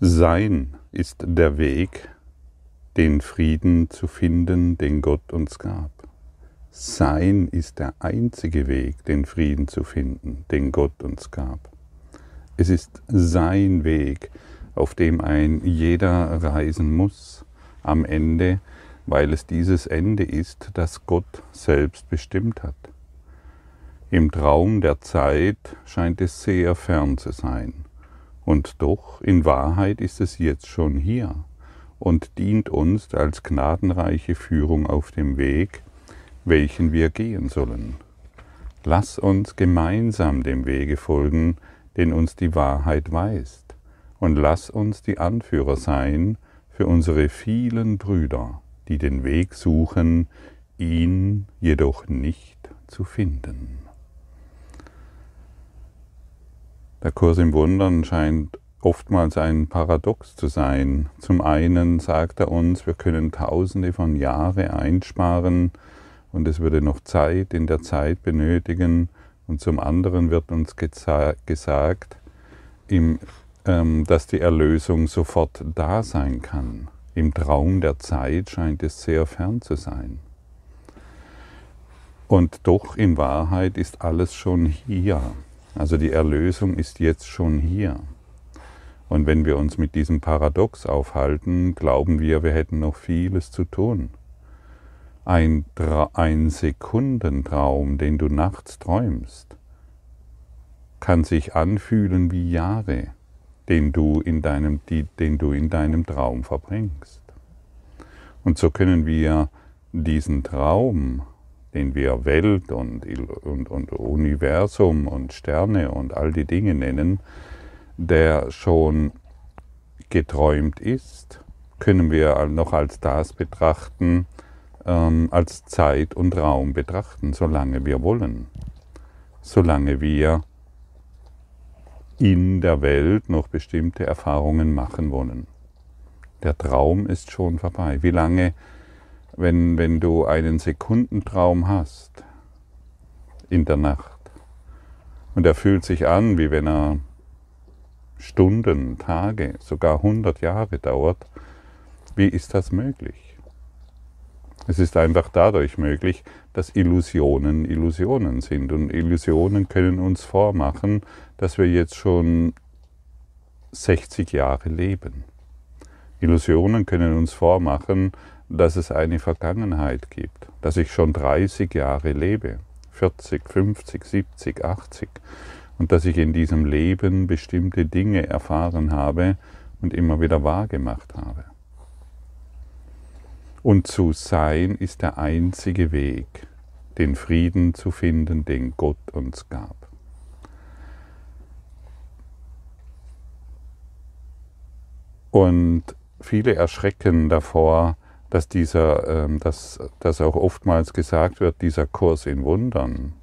Sein ist der Weg, den Frieden zu finden, den Gott uns gab. Sein ist der einzige Weg, den Frieden zu finden, den Gott uns gab. Es ist sein Weg, auf dem ein jeder reisen muss, am Ende, weil es dieses Ende ist, das Gott selbst bestimmt hat. Im Traum der Zeit scheint es sehr fern zu sein. Und doch, in Wahrheit ist es jetzt schon hier und dient uns als gnadenreiche Führung auf dem Weg, welchen wir gehen sollen. Lass uns gemeinsam dem Wege folgen, den uns die Wahrheit weist, und lass uns die Anführer sein für unsere vielen Brüder, die den Weg suchen, ihn jedoch nicht zu finden. Der Kurs im Wundern scheint oftmals ein Paradox zu sein. Zum einen sagt er uns, wir können tausende von Jahren einsparen und es würde noch Zeit in der Zeit benötigen. Und zum anderen wird uns gesagt, ähm, dass die Erlösung sofort da sein kann. Im Traum der Zeit scheint es sehr fern zu sein. Und doch in Wahrheit ist alles schon hier. Also die Erlösung ist jetzt schon hier. Und wenn wir uns mit diesem Paradox aufhalten, glauben wir, wir hätten noch vieles zu tun. Ein, ein Sekundentraum, den du nachts träumst, kann sich anfühlen wie Jahre, den du in deinem, die, den du in deinem Traum verbringst. Und so können wir diesen Traum den wir Welt und, und, und Universum und Sterne und all die Dinge nennen, der schon geträumt ist, können wir noch als das betrachten, ähm, als Zeit und Raum betrachten, solange wir wollen. Solange wir in der Welt noch bestimmte Erfahrungen machen wollen. Der Traum ist schon vorbei. Wie lange wenn, wenn du einen Sekundentraum hast in der Nacht und er fühlt sich an, wie wenn er Stunden, Tage, sogar 100 Jahre dauert, wie ist das möglich? Es ist einfach dadurch möglich, dass Illusionen Illusionen sind. Und Illusionen können uns vormachen, dass wir jetzt schon 60 Jahre leben. Illusionen können uns vormachen, dass es eine Vergangenheit gibt, dass ich schon 30 Jahre lebe, 40, 50, 70, 80 und dass ich in diesem Leben bestimmte Dinge erfahren habe und immer wieder wahrgemacht habe. Und zu sein ist der einzige Weg, den Frieden zu finden, den Gott uns gab. Und viele erschrecken davor, dass dieser, ähm, dass, dass auch oftmals gesagt wird, dieser Kurs in Wundern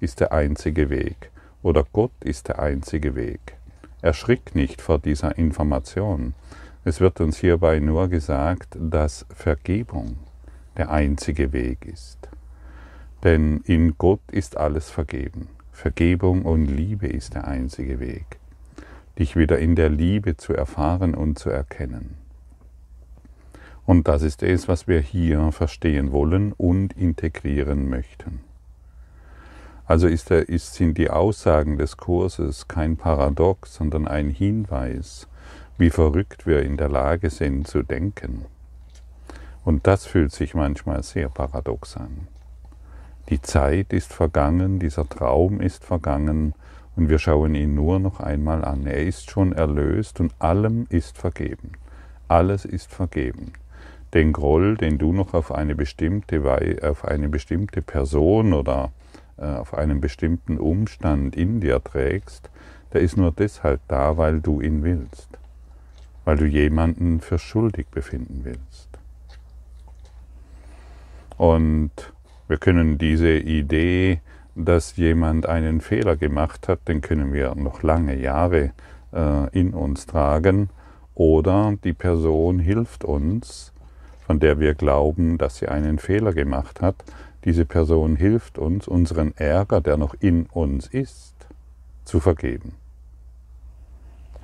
ist der einzige Weg oder Gott ist der einzige Weg. Erschrick nicht vor dieser Information. Es wird uns hierbei nur gesagt, dass Vergebung der einzige Weg ist. Denn in Gott ist alles vergeben. Vergebung und Liebe ist der einzige Weg, dich wieder in der Liebe zu erfahren und zu erkennen. Und das ist es, was wir hier verstehen wollen und integrieren möchten. Also ist der, ist, sind die Aussagen des Kurses kein Paradox, sondern ein Hinweis, wie verrückt wir in der Lage sind zu denken. Und das fühlt sich manchmal sehr paradox an. Die Zeit ist vergangen, dieser Traum ist vergangen und wir schauen ihn nur noch einmal an. Er ist schon erlöst und allem ist vergeben. Alles ist vergeben den Groll, den du noch auf eine bestimmte, auf eine bestimmte Person oder äh, auf einen bestimmten Umstand in dir trägst, der ist nur deshalb da, weil du ihn willst, weil du jemanden für schuldig befinden willst. Und wir können diese Idee, dass jemand einen Fehler gemacht hat, den können wir noch lange Jahre äh, in uns tragen, oder die Person hilft uns, von der wir glauben, dass sie einen Fehler gemacht hat, diese Person hilft uns, unseren Ärger, der noch in uns ist, zu vergeben.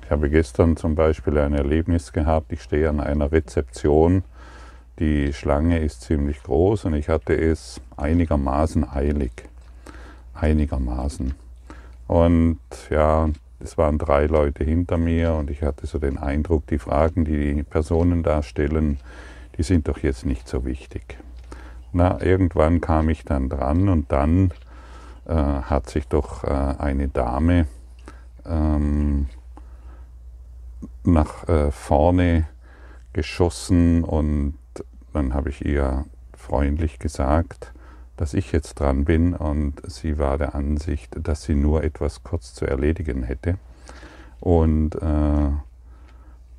Ich habe gestern zum Beispiel ein Erlebnis gehabt, ich stehe an einer Rezeption, die Schlange ist ziemlich groß und ich hatte es einigermaßen eilig. Einigermaßen. Und ja, es waren drei Leute hinter mir und ich hatte so den Eindruck, die Fragen, die die Personen da stellen, die sind doch jetzt nicht so wichtig. Na, irgendwann kam ich dann dran und dann äh, hat sich doch äh, eine Dame ähm, nach äh, vorne geschossen und dann habe ich ihr freundlich gesagt, dass ich jetzt dran bin und sie war der Ansicht, dass sie nur etwas kurz zu erledigen hätte und, äh,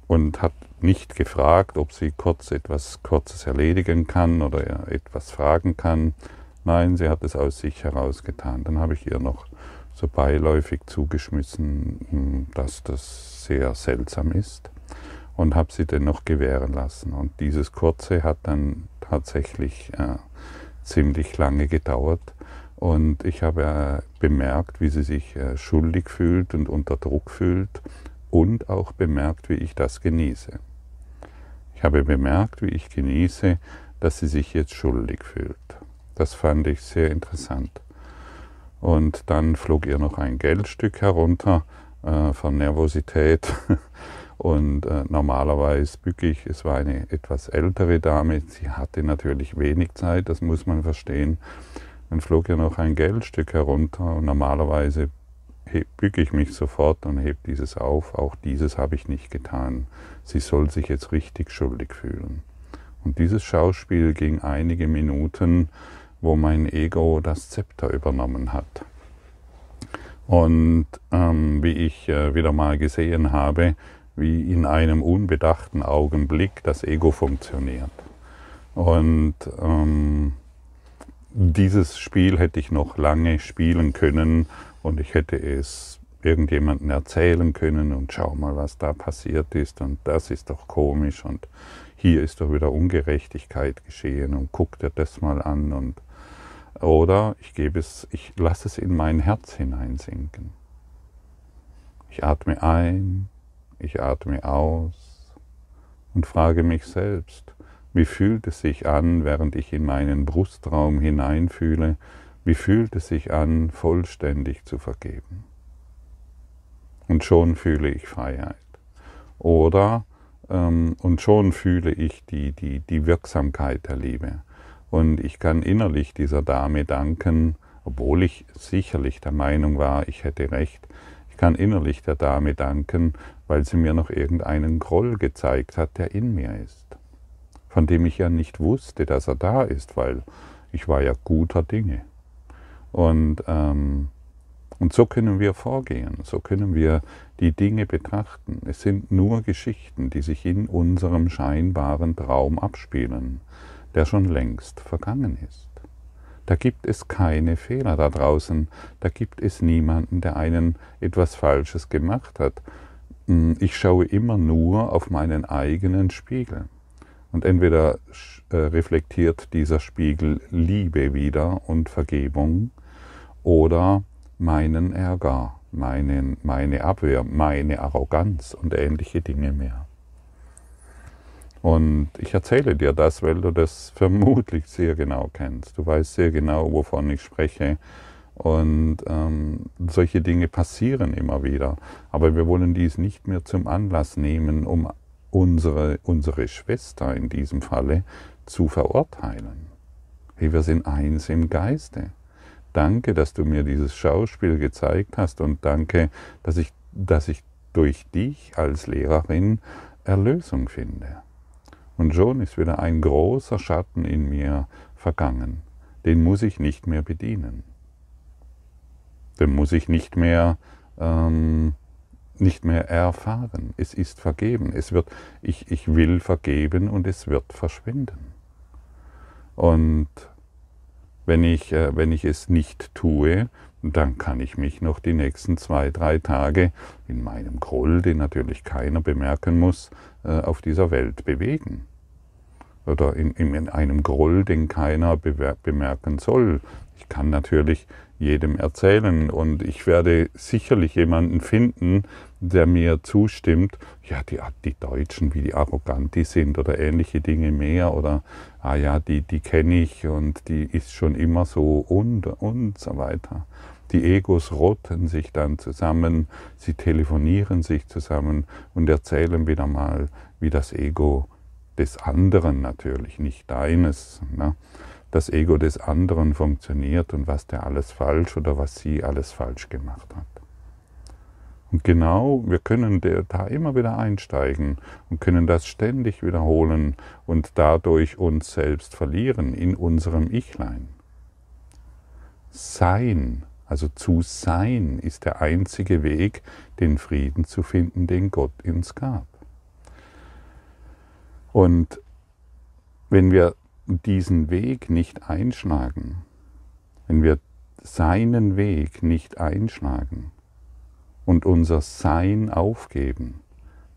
und hat nicht gefragt, ob sie kurz etwas Kurzes erledigen kann oder etwas fragen kann. Nein, sie hat es aus sich heraus getan. Dann habe ich ihr noch so beiläufig zugeschmissen, hm, dass das sehr seltsam ist und habe sie dennoch gewähren lassen. Und dieses kurze hat dann tatsächlich äh, ziemlich lange gedauert und ich habe äh, bemerkt, wie sie sich äh, schuldig fühlt und unter Druck fühlt und auch bemerkt, wie ich das genieße. Ich habe bemerkt, wie ich genieße, dass sie sich jetzt schuldig fühlt. Das fand ich sehr interessant. Und dann flog ihr noch ein Geldstück herunter äh, von Nervosität. Und äh, normalerweise bücke ich, es war eine etwas ältere Dame, sie hatte natürlich wenig Zeit, das muss man verstehen. Dann flog ihr noch ein Geldstück herunter und normalerweise bücke ich mich sofort und heb dieses auf. Auch dieses habe ich nicht getan. Sie soll sich jetzt richtig schuldig fühlen. Und dieses Schauspiel ging einige Minuten wo mein Ego das Zepter übernommen hat. Und ähm, wie ich äh, wieder mal gesehen habe, wie in einem unbedachten Augenblick das Ego funktioniert. Und ähm, dieses Spiel hätte ich noch lange spielen können und ich hätte es irgendjemandem erzählen können und schau mal, was da passiert ist und das ist doch komisch und hier ist doch wieder Ungerechtigkeit geschehen und guck dir das mal an und oder ich gebe es, ich lasse es in mein Herz hineinsinken. Ich atme ein, ich atme aus und frage mich selbst, wie fühlt es sich an, während ich in meinen Brustraum hineinfühle, wie fühlt es sich an, vollständig zu vergeben. Und schon fühle ich Freiheit. Oder ähm, und schon fühle ich die, die, die Wirksamkeit der Liebe. Und ich kann innerlich dieser Dame danken, obwohl ich sicherlich der Meinung war, ich hätte recht. Ich kann innerlich der Dame danken, weil sie mir noch irgendeinen Groll gezeigt hat, der in mir ist, von dem ich ja nicht wusste, dass er da ist, weil ich war ja guter Dinge. Und, ähm, und so können wir vorgehen, so können wir die Dinge betrachten. Es sind nur Geschichten, die sich in unserem scheinbaren Traum abspielen der schon längst vergangen ist. Da gibt es keine Fehler da draußen, da gibt es niemanden, der einen etwas Falsches gemacht hat. Hm, ich schaue immer nur auf meinen eigenen Spiegel. Und entweder äh, reflektiert dieser Spiegel Liebe wieder und Vergebung oder meinen Ärger, meinen, meine Abwehr, meine Arroganz und ähnliche Dinge mehr. Und ich erzähle dir das, weil du das vermutlich sehr genau kennst. Du weißt sehr genau, wovon ich spreche. Und ähm, solche Dinge passieren immer wieder. Aber wir wollen dies nicht mehr zum Anlass nehmen, um unsere, unsere Schwester in diesem Falle zu verurteilen. Hey, wir sind eins im Geiste. Danke, dass du mir dieses Schauspiel gezeigt hast und danke, dass ich, dass ich durch dich als Lehrerin Erlösung finde. Und schon ist wieder ein großer Schatten in mir vergangen. Den muss ich nicht mehr bedienen. Den muss ich nicht mehr, ähm, nicht mehr erfahren. Es ist vergeben. Es wird, ich, ich will vergeben und es wird verschwinden. Und wenn ich, äh, wenn ich es nicht tue, dann kann ich mich noch die nächsten zwei, drei Tage in meinem Groll, den natürlich keiner bemerken muss, äh, auf dieser Welt bewegen. Oder in, in einem Groll, den keiner bemerken soll. Ich kann natürlich jedem erzählen und ich werde sicherlich jemanden finden, der mir zustimmt, ja, die, die Deutschen, wie die arrogant die sind oder ähnliche Dinge mehr oder, ah ja, die, die kenne ich und die ist schon immer so und, und so weiter. Die Egos rotten sich dann zusammen, sie telefonieren sich zusammen und erzählen wieder mal, wie das Ego des anderen natürlich, nicht deines, ne? das Ego des anderen funktioniert und was der alles falsch oder was sie alles falsch gemacht hat. Und genau, wir können da immer wieder einsteigen und können das ständig wiederholen und dadurch uns selbst verlieren in unserem Ichlein. Sein, also zu sein, ist der einzige Weg, den Frieden zu finden, den Gott uns gab. Und wenn wir diesen Weg nicht einschlagen, wenn wir seinen Weg nicht einschlagen und unser Sein aufgeben,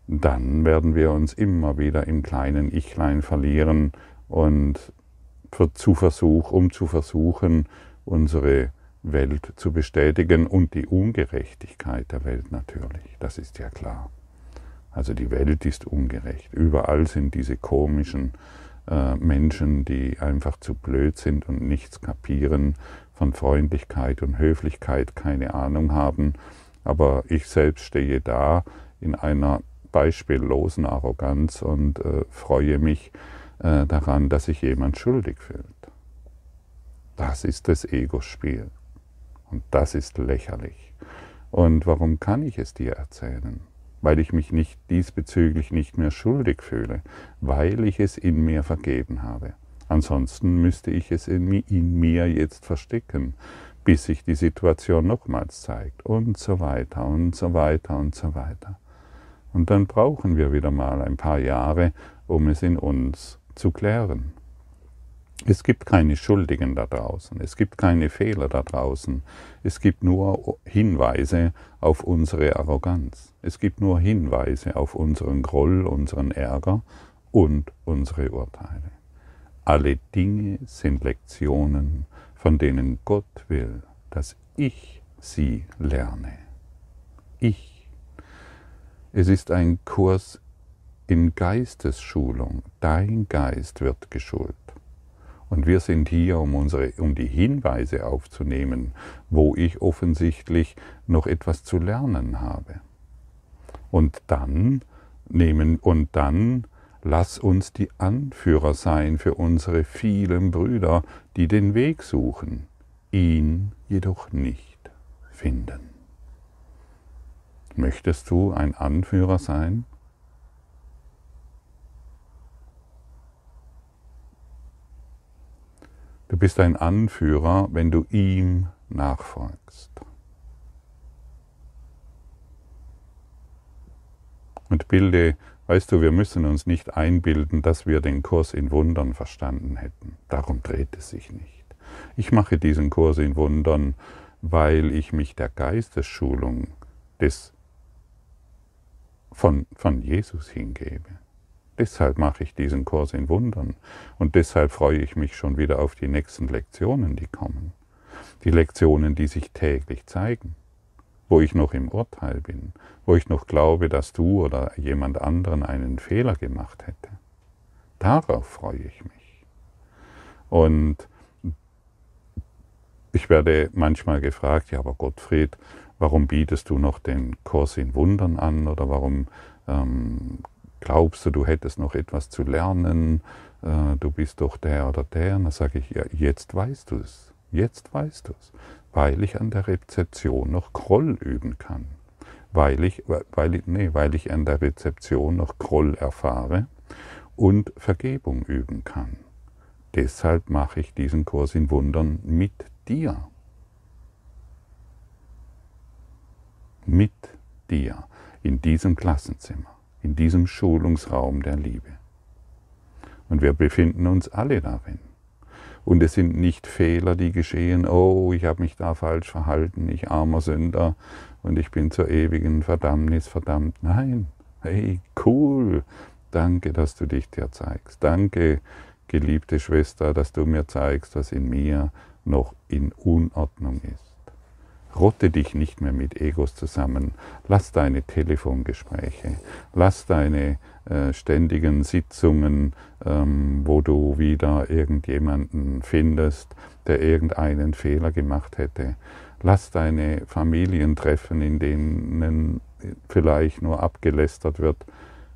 dann werden wir uns immer wieder im kleinen Ichlein verlieren und zu Versuch, um zu versuchen, unsere Welt zu bestätigen und die Ungerechtigkeit der Welt natürlich, das ist ja klar. Also die Welt ist ungerecht. Überall sind diese komischen äh, Menschen, die einfach zu blöd sind und nichts kapieren, von Freundlichkeit und Höflichkeit keine Ahnung haben. Aber ich selbst stehe da in einer beispiellosen Arroganz und äh, freue mich äh, daran, dass sich jemand schuldig fühlt. Das ist das Ego-Spiel. Und das ist lächerlich. Und warum kann ich es dir erzählen? weil ich mich nicht diesbezüglich nicht mehr schuldig fühle, weil ich es in mir vergeben habe. Ansonsten müsste ich es in mir jetzt verstecken, bis sich die Situation nochmals zeigt und so weiter und so weiter und so weiter. Und dann brauchen wir wieder mal ein paar Jahre, um es in uns zu klären. Es gibt keine Schuldigen da draußen, es gibt keine Fehler da draußen, es gibt nur Hinweise auf unsere Arroganz, es gibt nur Hinweise auf unseren Groll, unseren Ärger und unsere Urteile. Alle Dinge sind Lektionen, von denen Gott will, dass ich sie lerne. Ich. Es ist ein Kurs in Geistesschulung. Dein Geist wird geschult. Und wir sind hier, um, unsere, um die Hinweise aufzunehmen, wo ich offensichtlich noch etwas zu lernen habe. Und dann nehmen und dann lass uns die Anführer sein für unsere vielen Brüder, die den Weg suchen, ihn jedoch nicht finden. Möchtest du ein Anführer sein? Du bist ein Anführer, wenn du ihm nachfolgst. Und bilde, weißt du, wir müssen uns nicht einbilden, dass wir den Kurs in Wundern verstanden hätten. Darum dreht es sich nicht. Ich mache diesen Kurs in Wundern, weil ich mich der Geistesschulung des von, von Jesus hingebe. Deshalb mache ich diesen Kurs in Wundern und deshalb freue ich mich schon wieder auf die nächsten Lektionen, die kommen. Die Lektionen, die sich täglich zeigen, wo ich noch im Urteil bin, wo ich noch glaube, dass du oder jemand anderen einen Fehler gemacht hätte. Darauf freue ich mich. Und ich werde manchmal gefragt, ja, aber Gottfried, warum bietest du noch den Kurs in Wundern an oder warum ähm, glaubst du, du hättest noch etwas zu lernen, äh, du bist doch der oder der. Und dann sage ich, ja, jetzt weißt du es, jetzt weißt du es, weil ich an der Rezeption noch Groll üben kann. Weil ich, weil, ich, nee, weil ich an der Rezeption noch Groll erfahre und Vergebung üben kann. Deshalb mache ich diesen Kurs in Wundern mit dir. Mit dir in diesem Klassenzimmer in diesem Schulungsraum der Liebe. Und wir befinden uns alle darin. Und es sind nicht Fehler, die geschehen, oh, ich habe mich da falsch verhalten, ich armer Sünder und ich bin zur ewigen Verdammnis verdammt. Nein, hey, cool, danke, dass du dich dir zeigst. Danke, geliebte Schwester, dass du mir zeigst, was in mir noch in Unordnung ist. Rotte dich nicht mehr mit Egos zusammen. Lass deine Telefongespräche, lass deine ständigen Sitzungen, ähm, wo du wieder irgendjemanden findest, der irgendeinen Fehler gemacht hätte. Lass deine Familientreffen, in denen vielleicht nur abgelästert wird.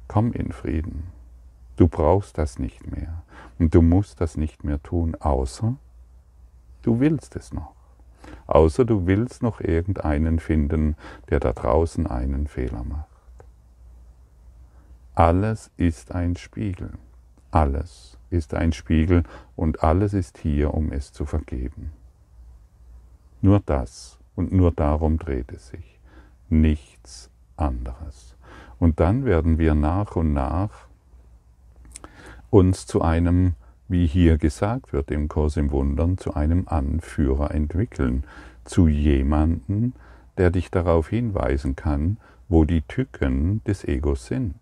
Komm in Frieden. Du brauchst das nicht mehr. Und du musst das nicht mehr tun, außer du willst es noch. Außer du willst noch irgendeinen finden, der da draußen einen Fehler macht. Alles ist ein Spiegel. Alles ist ein Spiegel und alles ist hier, um es zu vergeben. Nur das und nur darum dreht es sich. Nichts anderes. Und dann werden wir nach und nach uns zu einem, wie hier gesagt wird im Kurs im Wundern, zu einem Anführer entwickeln, zu jemanden, der dich darauf hinweisen kann, wo die Tücken des Egos sind.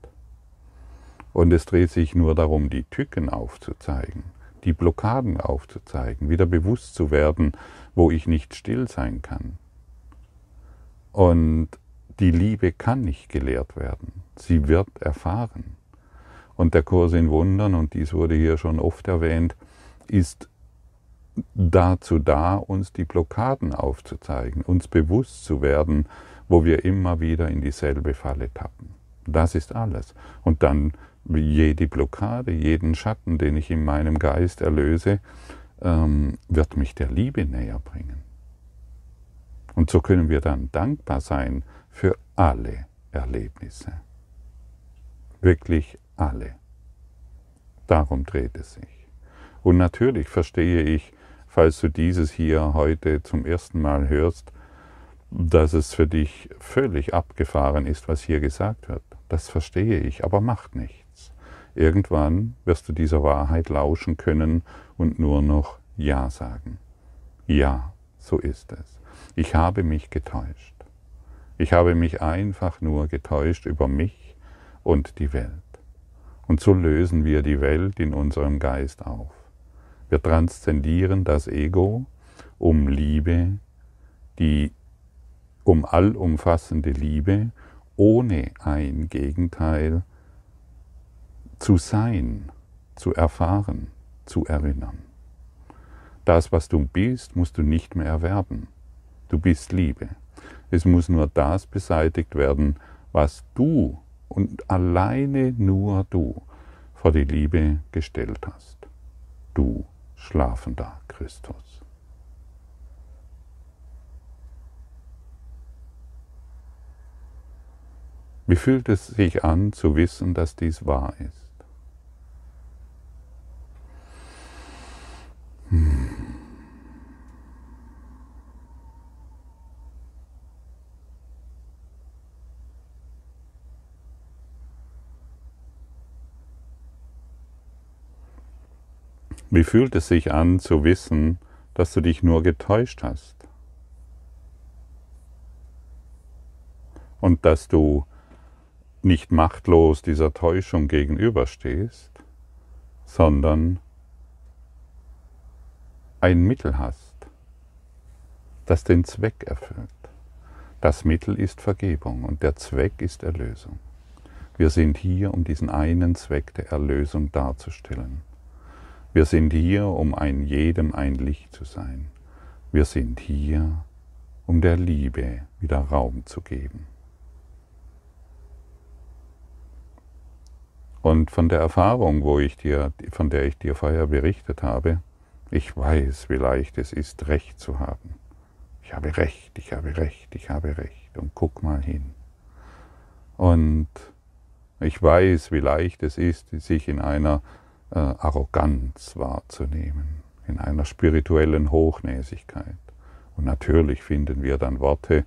Und es dreht sich nur darum, die Tücken aufzuzeigen, die Blockaden aufzuzeigen, wieder bewusst zu werden, wo ich nicht still sein kann. Und die Liebe kann nicht gelehrt werden, sie wird erfahren. Und der Kurs in Wundern, und dies wurde hier schon oft erwähnt, ist dazu da, uns die Blockaden aufzuzeigen, uns bewusst zu werden, wo wir immer wieder in dieselbe Falle tappen. Das ist alles. Und dann jede Blockade, jeden Schatten, den ich in meinem Geist erlöse, ähm, wird mich der Liebe näher bringen. Und so können wir dann dankbar sein für alle Erlebnisse. Wirklich alle. Darum dreht es sich. Und natürlich verstehe ich, falls du dieses hier heute zum ersten Mal hörst, dass es für dich völlig abgefahren ist, was hier gesagt wird. Das verstehe ich, aber macht nichts. Irgendwann wirst du dieser Wahrheit lauschen können und nur noch Ja sagen. Ja, so ist es. Ich habe mich getäuscht. Ich habe mich einfach nur getäuscht über mich und die Welt. Und so lösen wir die Welt in unserem Geist auf. Wir transzendieren das Ego um Liebe, die um allumfassende Liebe, ohne ein Gegenteil zu sein, zu erfahren, zu erinnern. Das, was du bist, musst du nicht mehr erwerben. Du bist Liebe. Es muss nur das beseitigt werden, was du und alleine nur du vor die Liebe gestellt hast. Du schlafender Christus. Wie fühlt es sich an zu wissen, dass dies wahr ist? Wie fühlt es sich an zu wissen, dass du dich nur getäuscht hast? Und dass du nicht machtlos dieser Täuschung gegenüberstehst, sondern ein Mittel hast, das den Zweck erfüllt. Das Mittel ist Vergebung und der Zweck ist Erlösung. Wir sind hier, um diesen einen Zweck der Erlösung darzustellen. Wir sind hier, um ein jedem ein Licht zu sein. Wir sind hier, um der Liebe wieder Raum zu geben. Und von der Erfahrung, wo ich dir, von der ich dir vorher berichtet habe, ich weiß, wie leicht es ist, Recht zu haben. Ich habe Recht, ich habe Recht, ich habe Recht. Und guck mal hin. Und ich weiß, wie leicht es ist, sich in einer äh, Arroganz wahrzunehmen, in einer spirituellen Hochnäsigkeit. Und natürlich finden wir dann Worte,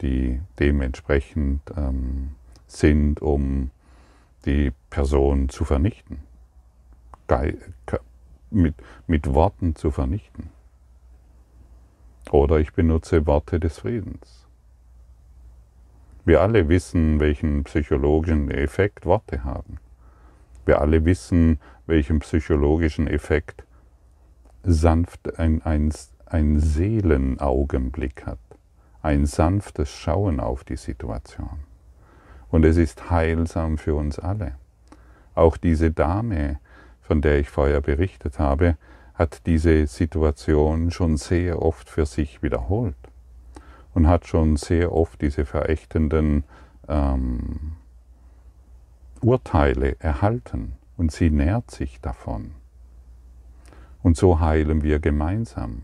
die dementsprechend ähm, sind, um die Person zu vernichten, mit, mit Worten zu vernichten. Oder ich benutze Worte des Friedens. Wir alle wissen, welchen psychologischen Effekt Worte haben. Wir alle wissen, welchen psychologischen Effekt sanft ein, ein, ein Seelenaugenblick hat. ein sanftes Schauen auf die Situation. Und es ist heilsam für uns alle. Auch diese Dame, von der ich vorher berichtet habe, hat diese Situation schon sehr oft für sich wiederholt und hat schon sehr oft diese verächtenden ähm, Urteile erhalten und sie nährt sich davon. Und so heilen wir gemeinsam,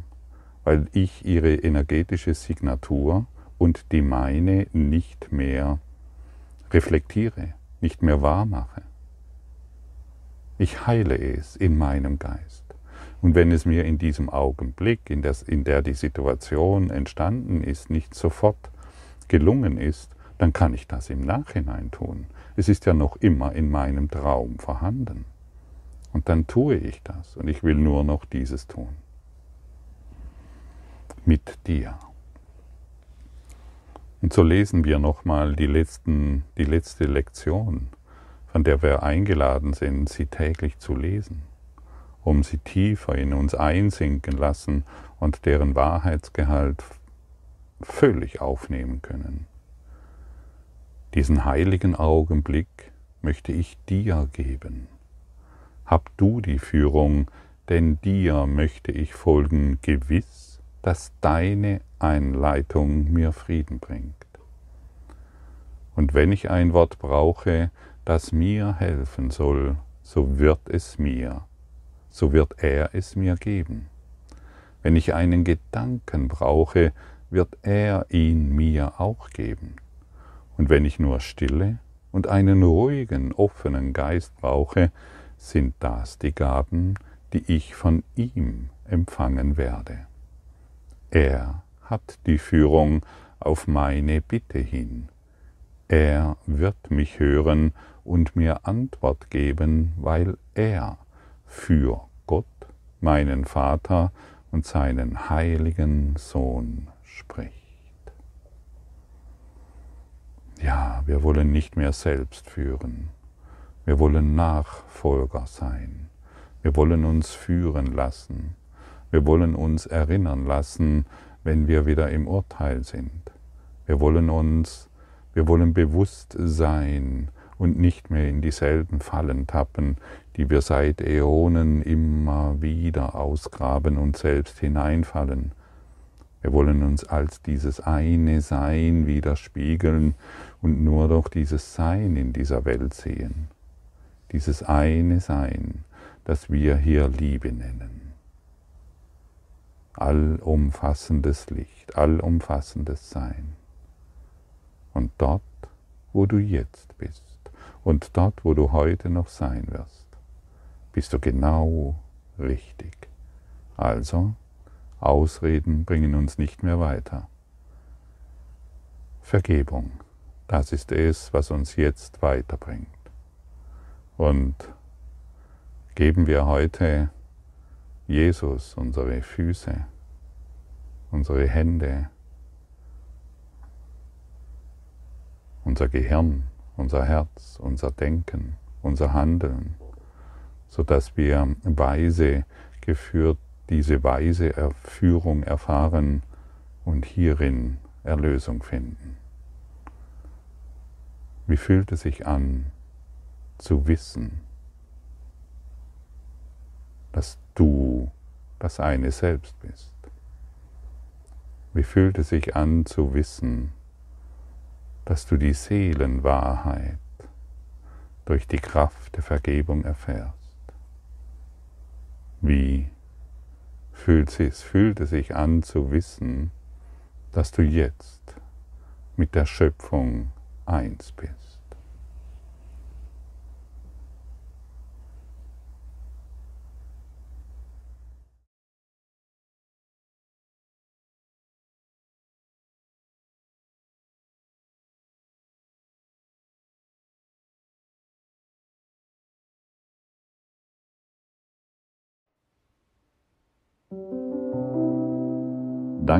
weil ich ihre energetische Signatur und die meine nicht mehr reflektiere, nicht mehr wahr mache. Ich heile es in meinem Geist. Und wenn es mir in diesem Augenblick, in der, in der die Situation entstanden ist, nicht sofort gelungen ist, dann kann ich das im Nachhinein tun. Es ist ja noch immer in meinem Traum vorhanden. Und dann tue ich das und ich will nur noch dieses tun. Mit dir. Und so lesen wir nochmal die, die letzte Lektion, von der wir eingeladen sind, sie täglich zu lesen, um sie tiefer in uns einsinken lassen und deren Wahrheitsgehalt völlig aufnehmen können. Diesen heiligen Augenblick möchte ich dir geben hab du die Führung, denn dir möchte ich folgen, gewiss, dass deine Einleitung mir Frieden bringt. Und wenn ich ein Wort brauche, das mir helfen soll, so wird es mir, so wird er es mir geben. Wenn ich einen Gedanken brauche, wird er ihn mir auch geben. Und wenn ich nur Stille und einen ruhigen, offenen Geist brauche, sind das die Gaben, die ich von ihm empfangen werde. Er hat die Führung auf meine Bitte hin. Er wird mich hören und mir Antwort geben, weil er für Gott, meinen Vater und seinen heiligen Sohn spricht. Ja, wir wollen nicht mehr selbst führen. Wir wollen Nachfolger sein. Wir wollen uns führen lassen. Wir wollen uns erinnern lassen, wenn wir wieder im Urteil sind. Wir wollen uns, wir wollen bewusst sein und nicht mehr in dieselben Fallen tappen, die wir seit Äonen immer wieder ausgraben und selbst hineinfallen. Wir wollen uns als dieses eine Sein widerspiegeln und nur durch dieses Sein in dieser Welt sehen dieses eine Sein, das wir hier Liebe nennen. Allumfassendes Licht, allumfassendes Sein. Und dort, wo du jetzt bist und dort, wo du heute noch sein wirst, bist du genau richtig. Also, Ausreden bringen uns nicht mehr weiter. Vergebung, das ist es, was uns jetzt weiterbringt. Und geben wir heute Jesus unsere Füße, unsere Hände, unser Gehirn, unser Herz, unser Denken, unser Handeln, sodass wir weise geführt diese weise Erführung erfahren und hierin Erlösung finden. Wie fühlt es sich an, zu wissen, dass du das eine Selbst bist. Wie fühlt es sich an zu wissen, dass du die Seelenwahrheit durch die Kraft der Vergebung erfährst? Wie fühlt es, fühlt es sich an zu wissen, dass du jetzt mit der Schöpfung eins bist?